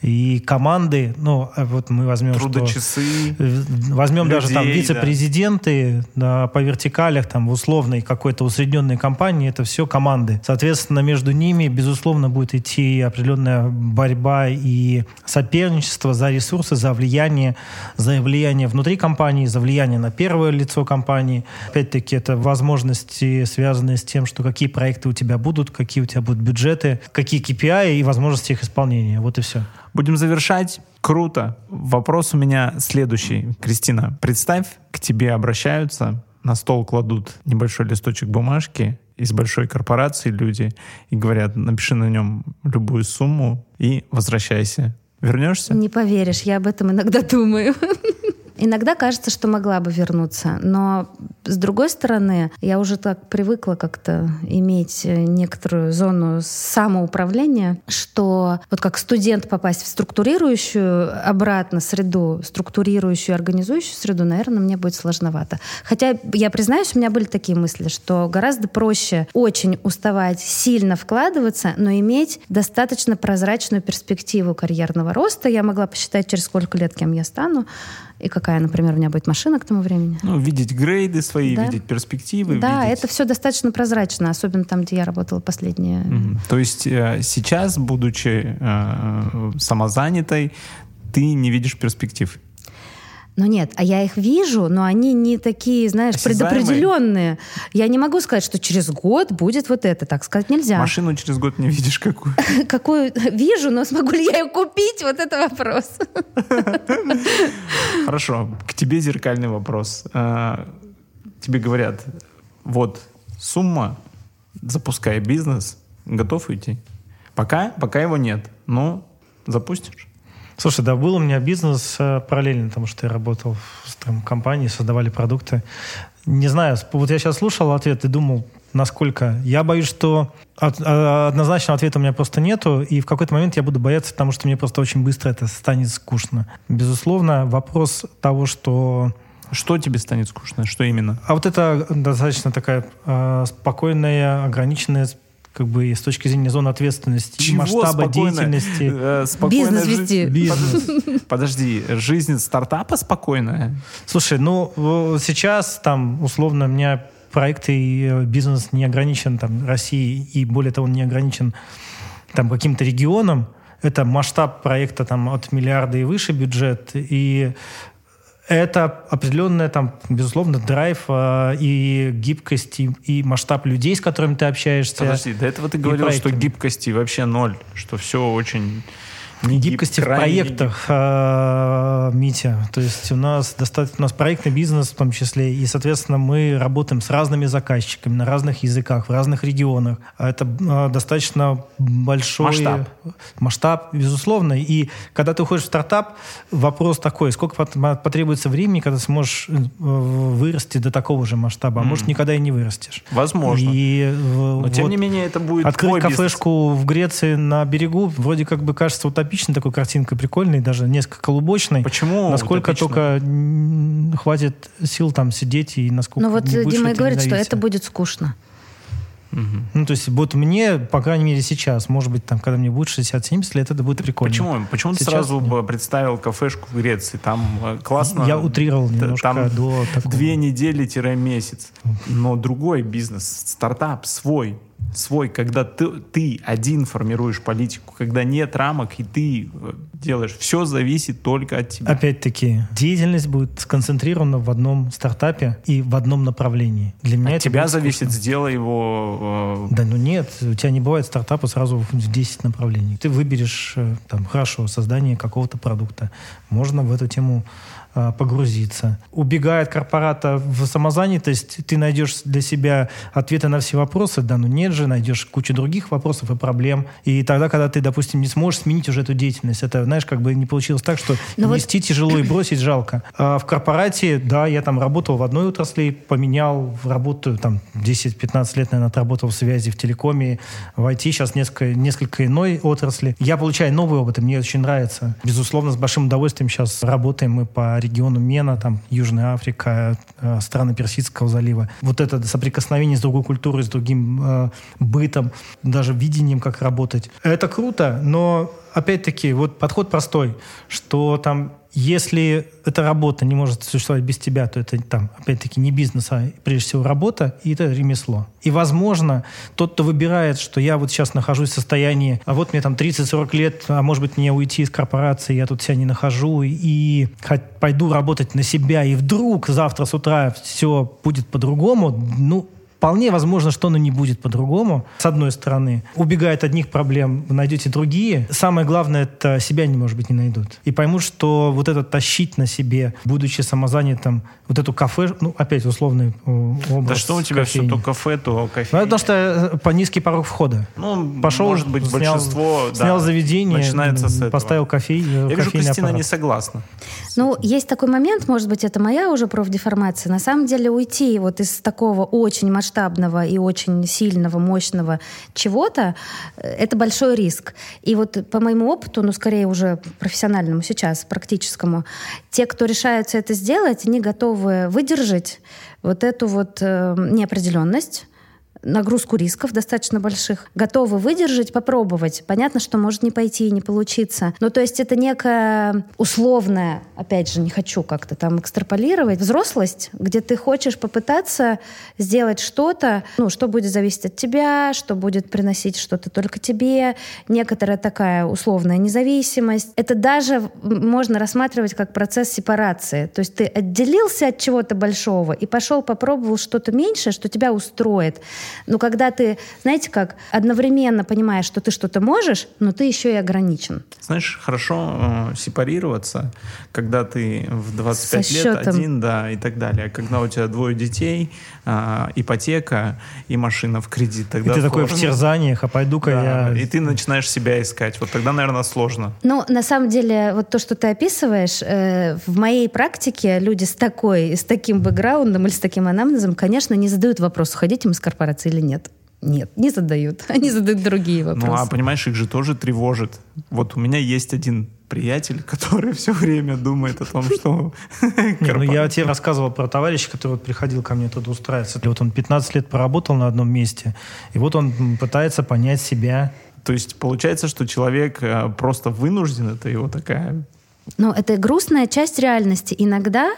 И команды, ну, а вот мы возьмем, что... Трудочасы. Э, Возьмем даже там людей, вице-президенты да, по вертикалях, там в условной какой-то усредненной компании, это все команды. Соответственно, между ними, безусловно, будет идти определенная борьба и соперничество за ресурсы, за влияние, за влияние внутри компании, за влияние на первое лицо компании. Опять-таки, это возможности, связанные с тем, что какие проекты у тебя будут, какие у тебя будут бюджеты, какие KPI и возможности их исполнения. Вот и все. Будем завершать. Круто. Вопрос у меня следующий. Кристина, представь, к тебе обращаются, на стол кладут небольшой листочек бумажки из большой корпорации люди и говорят, напиши на нем любую сумму и возвращайся. Вернешься? Не поверишь, я об этом иногда думаю. Иногда кажется, что могла бы вернуться, но с другой стороны, я уже так привыкла как-то иметь э, некоторую зону самоуправления, что вот как студент попасть в структурирующую обратно среду, структурирующую, организующую среду, наверное, мне будет сложновато. Хотя я признаюсь, у меня были такие мысли, что гораздо проще очень уставать, сильно вкладываться, но иметь достаточно прозрачную перспективу карьерного роста. Я могла посчитать, через сколько лет кем я стану, и какая, например, у меня будет машина к тому времени. Ну, видеть грейды свои, Да. видеть перспективы. Да, видеть- это все достаточно прозрачно, особенно там, где я работала последние Мгм. То есть э, сейчас, будучи э, самозанятой, ты не видишь перспектив. Ну нет, а я их вижу, но они не такие, знаешь, Осязаемые? предопределенные. Я не могу сказать, что через год будет вот это. Так сказать нельзя. Машину через год не видишь какую. Какую вижу, но смогу ли я ее купить? Вот это вопрос. Хорошо, к тебе зеркальный вопрос. Э, Тебе говорят, вот сумма, запускай бизнес, готов уйти? Пока, пока его нет, но запустишь. Слушай, да, был у меня бизнес э, параллельно тому, что я работал в там, компании, создавали продукты. Не знаю, вот я сейчас слушал ответ и думал, насколько... Я боюсь, что от- а, однозначного ответа у меня просто нету, и в какой-то момент я буду бояться, потому что мне просто очень быстро это станет скучно. Безусловно, вопрос того, что... Что тебе станет скучно? Что именно? А вот это достаточно такая э, спокойная, ограниченная как бы и с точки зрения зоны ответственности, и Чего масштаба спокойно? деятельности. Э, спокойная Бизнес жизнь- вести. Бизнес. Подожди, жизнь стартапа спокойная? Слушай, ну э, сейчас там условно у меня проекты и э, бизнес не ограничен там Россией, и более того, он не ограничен там каким-то регионом, это масштаб проекта там от миллиарда и выше бюджет, и это определенная там, безусловно, драйв э, и гибкость, и, и масштаб людей, с которыми ты общаешься. Подожди, до этого ты говорил, что гибкости вообще ноль, что все очень не гибкости в проектах, а, Митя. То есть у нас достаточно, у нас проектный бизнес в том числе, и, соответственно, мы работаем с разными заказчиками на разных языках, в разных регионах. А это а, достаточно большой масштаб. масштаб, безусловно. И когда ты уходишь в стартап, вопрос такой, сколько потребуется времени, когда ты сможешь э, вырасти до такого же масштаба, а mm. может, никогда и не вырастешь. Возможно. И, Но, вот, тем не менее, это будет Открыть кафешку бизнес. в Греции на берегу, вроде как бы кажется утопичным, утопичной такой картинкой, прикольной, даже несколько голубочной. Почему Насколько утопично? только хватит сил там сидеть и насколько Ну вот Дима и говорит, что это будет скучно. Угу. Ну, то есть, вот мне, по крайней мере, сейчас, может быть, там, когда мне будет 60-70 лет, это будет прикольно. Почему? Почему сейчас ты сразу нет. представил кафешку в Греции? Там э, классно. Я утрировал немножко там до такого. Две недели-месяц. Но другой бизнес, стартап свой, свой, когда ты, ты один формируешь политику, когда нет рамок, и ты э, делаешь. Все зависит только от тебя. Опять-таки, деятельность будет сконцентрирована в одном стартапе и в одном направлении. Для меня от это тебя зависит, сделай его... Э... Да, ну нет, у тебя не бывает стартапа сразу в 10 направлений. Ты выберешь, э, там, хорошо, создание какого-то продукта. Можно в эту тему погрузиться. Убегая от корпората в самозанятость, ты найдешь для себя ответы на все вопросы, да, ну нет же, найдешь кучу других вопросов и проблем. И тогда, когда ты, допустим, не сможешь сменить уже эту деятельность, это, знаешь, как бы не получилось так, что Но ну нести вот... тяжело и бросить жалко. А в корпорате, да, я там работал в одной отрасли, поменял, работаю там 10-15 лет, наверное, отработал в связи, в телекоме, в IT, сейчас несколько, несколько иной отрасли. Я получаю новый опыт, и мне очень нравится. Безусловно, с большим удовольствием сейчас работаем мы по региону Мена, там Южная Африка, э, страны Персидского залива. Вот это соприкосновение с другой культурой, с другим э, бытом, даже видением, как работать. Это круто, но опять-таки вот подход простой, что там если эта работа не может существовать без тебя, то это там, опять-таки, не бизнес, а прежде всего работа, и это ремесло. И, возможно, тот, кто выбирает, что я вот сейчас нахожусь в состоянии, а вот мне там 30-40 лет, а может быть, мне уйти из корпорации, я тут себя не нахожу, и пойду работать на себя, и вдруг завтра с утра все будет по-другому, ну, Вполне возможно, что оно не будет по-другому. С одной стороны, убегает одних проблем, вы найдете другие. Самое главное, это себя, не может быть, не найдут. И поймут, что вот это тащить на себе, будучи самозанятым, вот эту кафе, ну, опять условный образ Да что у тебя кофейни. все то кафе, то кофе. Ну, потому что э, по низкий порог входа. Ну, Пошел, может быть, снял, большинство... Снял да, заведение, начинается с этого. поставил кофе. Я вижу, Кристина аппарат. не согласна. Ну, есть такой момент, может быть, это моя уже профдеформация. На самом деле уйти вот из такого очень масштабного масштабного и очень сильного, мощного чего-то, э, это большой риск. И вот по моему опыту, ну, скорее уже профессиональному сейчас, практическому, те, кто решаются это сделать, они готовы выдержать вот эту вот э, неопределенность, нагрузку рисков достаточно больших, готовы выдержать, попробовать. Понятно, что может не пойти и не получиться. Но то есть это некая условная, опять же, не хочу как-то там экстраполировать, взрослость, где ты хочешь попытаться сделать что-то, ну, что будет зависеть от тебя, что будет приносить что-то только тебе, некоторая такая условная независимость. Это даже можно рассматривать как процесс сепарации. То есть ты отделился от чего-то большого и пошел попробовал что-то меньшее, что тебя устроит. Но когда ты, знаете как, одновременно понимаешь, что ты что-то можешь, но ты еще и ограничен. Знаешь, хорошо э, сепарироваться, когда ты в 25 Со лет счетом. один, да, и так далее. Когда у тебя двое детей, э, ипотека и машина в кредит, тогда И ты сложно. такой в терзаниях, а пойду-ка да, я... И ты начинаешь себя искать. Вот тогда, наверное, сложно. Ну, на самом деле, вот то, что ты описываешь, э, в моей практике люди с такой, с таким бэкграундом или с таким анамнезом, конечно, не задают вопрос, уходить им из корпорации или нет? Нет, не задают. Они задают другие вопросы. Ну, а понимаешь, их же тоже тревожит. Вот у меня есть один приятель, который все время думает о том, что... Не, ну я тебе рассказывал про товарища, который вот приходил ко мне тут устраиваться. Вот он 15 лет поработал на одном месте, и вот он пытается понять себя. То есть получается, что человек э, просто вынужден, это его такая Но это грустная часть реальности. Иногда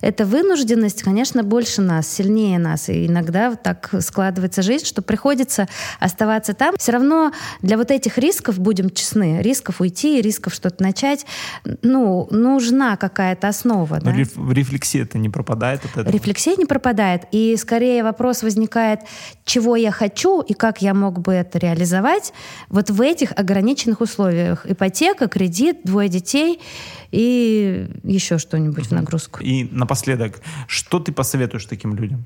эта вынужденность, конечно, больше нас, сильнее нас. И иногда так складывается жизнь, что приходится оставаться там. Все равно для вот этих рисков, будем честны, рисков уйти, рисков что-то начать, ну, нужна какая-то основа. Но да? реф- рефлексия это не пропадает от этого? Рефлексия не пропадает. И скорее вопрос возникает, чего я хочу и как я мог бы это реализовать вот в этих ограниченных условиях. Ипотека, кредит, двое детей и еще что-нибудь в нагрузку. И напоследок, что ты посоветуешь таким людям?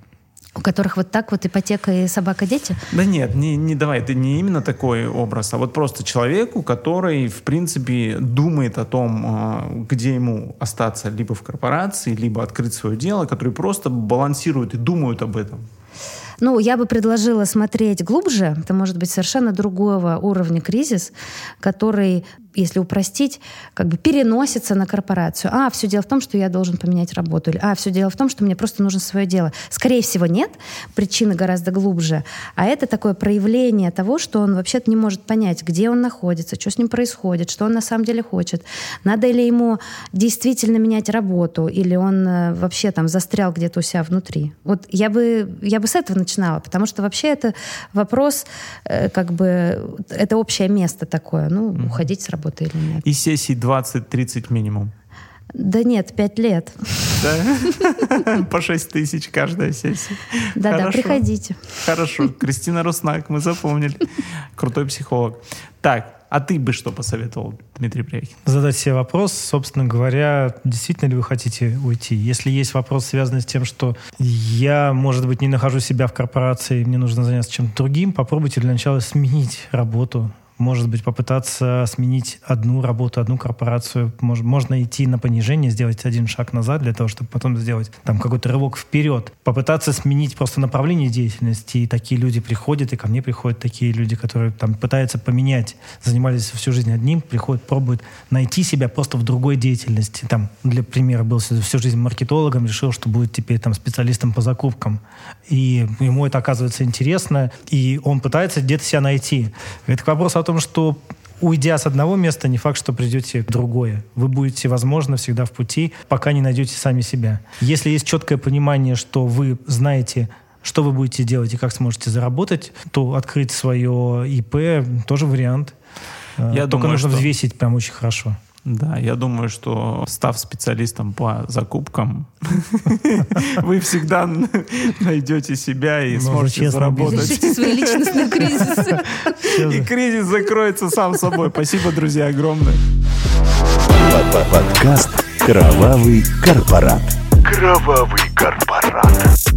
У которых вот так вот ипотека и собака-дети? Да нет, не, не давай, это не именно такой образ, а вот просто человеку, который, в принципе, думает о том, а, где ему остаться либо в корпорации, либо открыть свое дело, который просто балансирует и думают об этом. Ну, я бы предложила смотреть глубже. Это может быть совершенно другого уровня кризис, который если упростить, как бы переносится на корпорацию. А, все дело в том, что я должен поменять работу. Или, а, все дело в том, что мне просто нужно свое дело. Скорее всего, нет. Причины гораздо глубже. А это такое проявление того, что он вообще-то не может понять, где он находится, что с ним происходит, что он на самом деле хочет. Надо ли ему действительно менять работу, или он э, вообще там застрял где-то у себя внутри. Вот я бы, я бы с этого начинала, потому что вообще это вопрос, э, как бы, это общее место такое. Ну, уходить с работы или нет. И сессий 20-30 минимум. Да нет, пять лет. Да? По 6 тысяч каждая сессия. Да-да, приходите. Хорошо. Кристина Руснак, мы запомнили. Крутой психолог. Так, а ты бы что посоветовал, Дмитрий Пряхин? Задать себе вопрос, собственно говоря, действительно ли вы хотите уйти? Если есть вопрос, связанный с тем, что я, может быть, не нахожу себя в корпорации, мне нужно заняться чем-то другим, попробуйте для начала сменить работу, может быть, попытаться сменить одну работу, одну корпорацию. Мож, можно идти на понижение, сделать один шаг назад для того, чтобы потом сделать там какой-то рывок вперед. Попытаться сменить просто направление деятельности. И такие люди приходят, и ко мне приходят такие люди, которые там пытаются поменять, занимались всю жизнь одним, приходят, пробуют найти себя просто в другой деятельности. Там, для примера, был всю жизнь маркетологом, решил, что будет теперь там специалистом по закупкам. И ему это оказывается интересно, и он пытается где-то себя найти. Это к вопросу о том, что уйдя с одного места, не факт, что придете в другое. Вы будете, возможно, всегда в пути, пока не найдете сами себя. Если есть четкое понимание, что вы знаете, что вы будете делать и как сможете заработать, то открыть свое ИП тоже вариант. Я Только думаю, нужно что... взвесить прям очень хорошо. Да, я думаю, что став специалистом по закупкам, вы всегда найдете себя и сможете заработать. Решите свои личностные кризисы. И кризис закроется сам собой. Спасибо, друзья, огромное. Подкаст «Кровавый корпорат». «Кровавый корпорат».